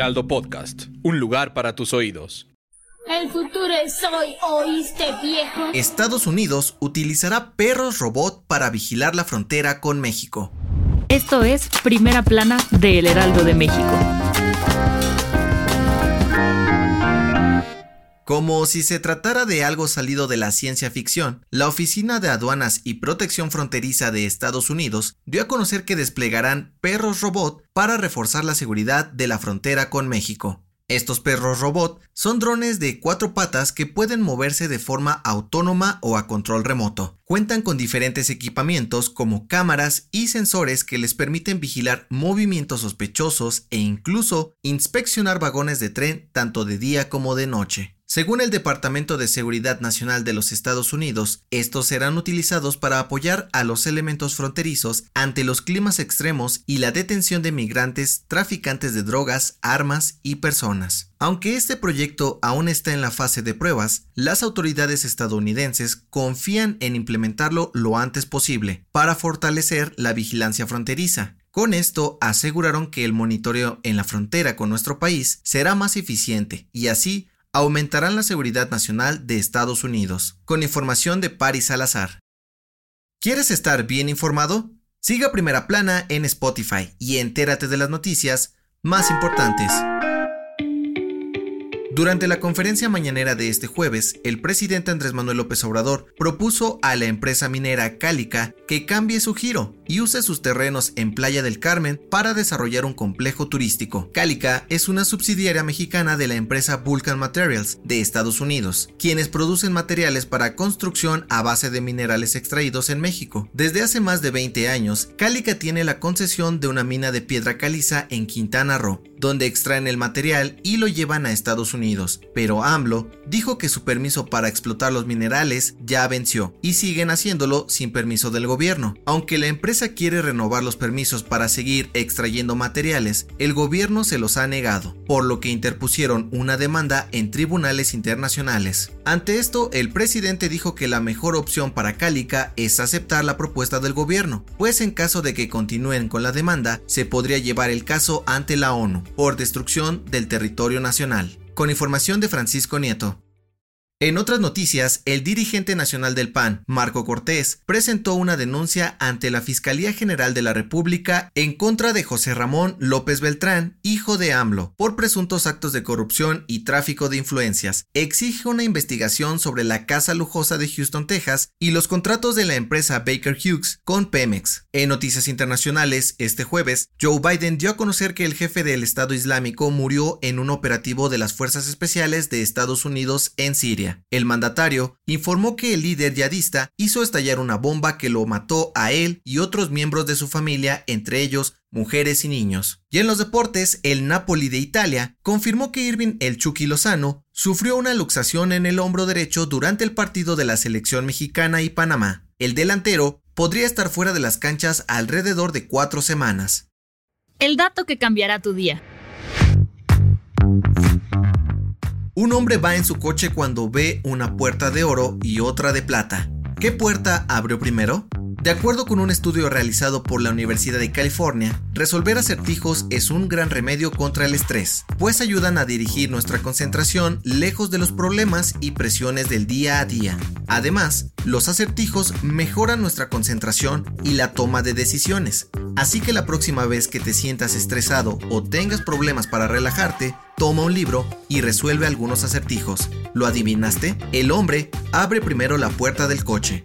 Heraldo Podcast, un lugar para tus oídos. El futuro es hoy, ¿oíste viejo? Estados Unidos utilizará perros robot para vigilar la frontera con México. Esto es Primera Plana de El Heraldo de México. Como si se tratara de algo salido de la ciencia ficción, la Oficina de Aduanas y Protección Fronteriza de Estados Unidos dio a conocer que desplegarán perros robot para reforzar la seguridad de la frontera con México. Estos perros robot son drones de cuatro patas que pueden moverse de forma autónoma o a control remoto. Cuentan con diferentes equipamientos como cámaras y sensores que les permiten vigilar movimientos sospechosos e incluso inspeccionar vagones de tren tanto de día como de noche. Según el Departamento de Seguridad Nacional de los Estados Unidos, estos serán utilizados para apoyar a los elementos fronterizos ante los climas extremos y la detención de migrantes, traficantes de drogas, armas y personas. Aunque este proyecto aún está en la fase de pruebas, las autoridades estadounidenses confían en implementarlo lo antes posible para fortalecer la vigilancia fronteriza. Con esto aseguraron que el monitoreo en la frontera con nuestro país será más eficiente y así aumentarán la seguridad nacional de Estados Unidos. Con información de Paris Salazar. ¿Quieres estar bien informado? Siga Primera Plana en Spotify y entérate de las noticias más importantes. Durante la conferencia mañanera de este jueves, el presidente Andrés Manuel López Obrador propuso a la empresa minera Cálica que cambie su giro y use sus terrenos en Playa del Carmen para desarrollar un complejo turístico. Cálica es una subsidiaria mexicana de la empresa Vulcan Materials de Estados Unidos, quienes producen materiales para construcción a base de minerales extraídos en México. Desde hace más de 20 años, Cálica tiene la concesión de una mina de piedra caliza en Quintana Roo, donde extraen el material y lo llevan a Estados Unidos. Pero AMLO dijo que su permiso para explotar los minerales ya venció y siguen haciéndolo sin permiso del gobierno. Aunque la empresa quiere renovar los permisos para seguir extrayendo materiales, el gobierno se los ha negado, por lo que interpusieron una demanda en tribunales internacionales. Ante esto, el presidente dijo que la mejor opción para Cálica es aceptar la propuesta del gobierno, pues en caso de que continúen con la demanda, se podría llevar el caso ante la ONU por destrucción del territorio nacional. Con información de Francisco Nieto. En otras noticias, el dirigente nacional del PAN, Marco Cortés, presentó una denuncia ante la Fiscalía General de la República en contra de José Ramón López Beltrán, hijo de AMLO, por presuntos actos de corrupción y tráfico de influencias. Exige una investigación sobre la casa lujosa de Houston, Texas, y los contratos de la empresa Baker Hughes con Pemex. En noticias internacionales, este jueves, Joe Biden dio a conocer que el jefe del Estado Islámico murió en un operativo de las Fuerzas Especiales de Estados Unidos en El mandatario informó que el líder yadista hizo estallar una bomba que lo mató a él y otros miembros de su familia, entre ellos mujeres y niños. Y en los deportes, el Napoli de Italia confirmó que Irving El Chucky Lozano sufrió una luxación en el hombro derecho durante el partido de la selección mexicana y Panamá. El delantero podría estar fuera de las canchas alrededor de cuatro semanas. El dato que cambiará tu día. Un hombre va en su coche cuando ve una puerta de oro y otra de plata. ¿Qué puerta abrió primero? De acuerdo con un estudio realizado por la Universidad de California, resolver acertijos es un gran remedio contra el estrés, pues ayudan a dirigir nuestra concentración lejos de los problemas y presiones del día a día. Además, los acertijos mejoran nuestra concentración y la toma de decisiones. Así que la próxima vez que te sientas estresado o tengas problemas para relajarte, toma un libro y resuelve algunos acertijos. ¿Lo adivinaste? El hombre abre primero la puerta del coche.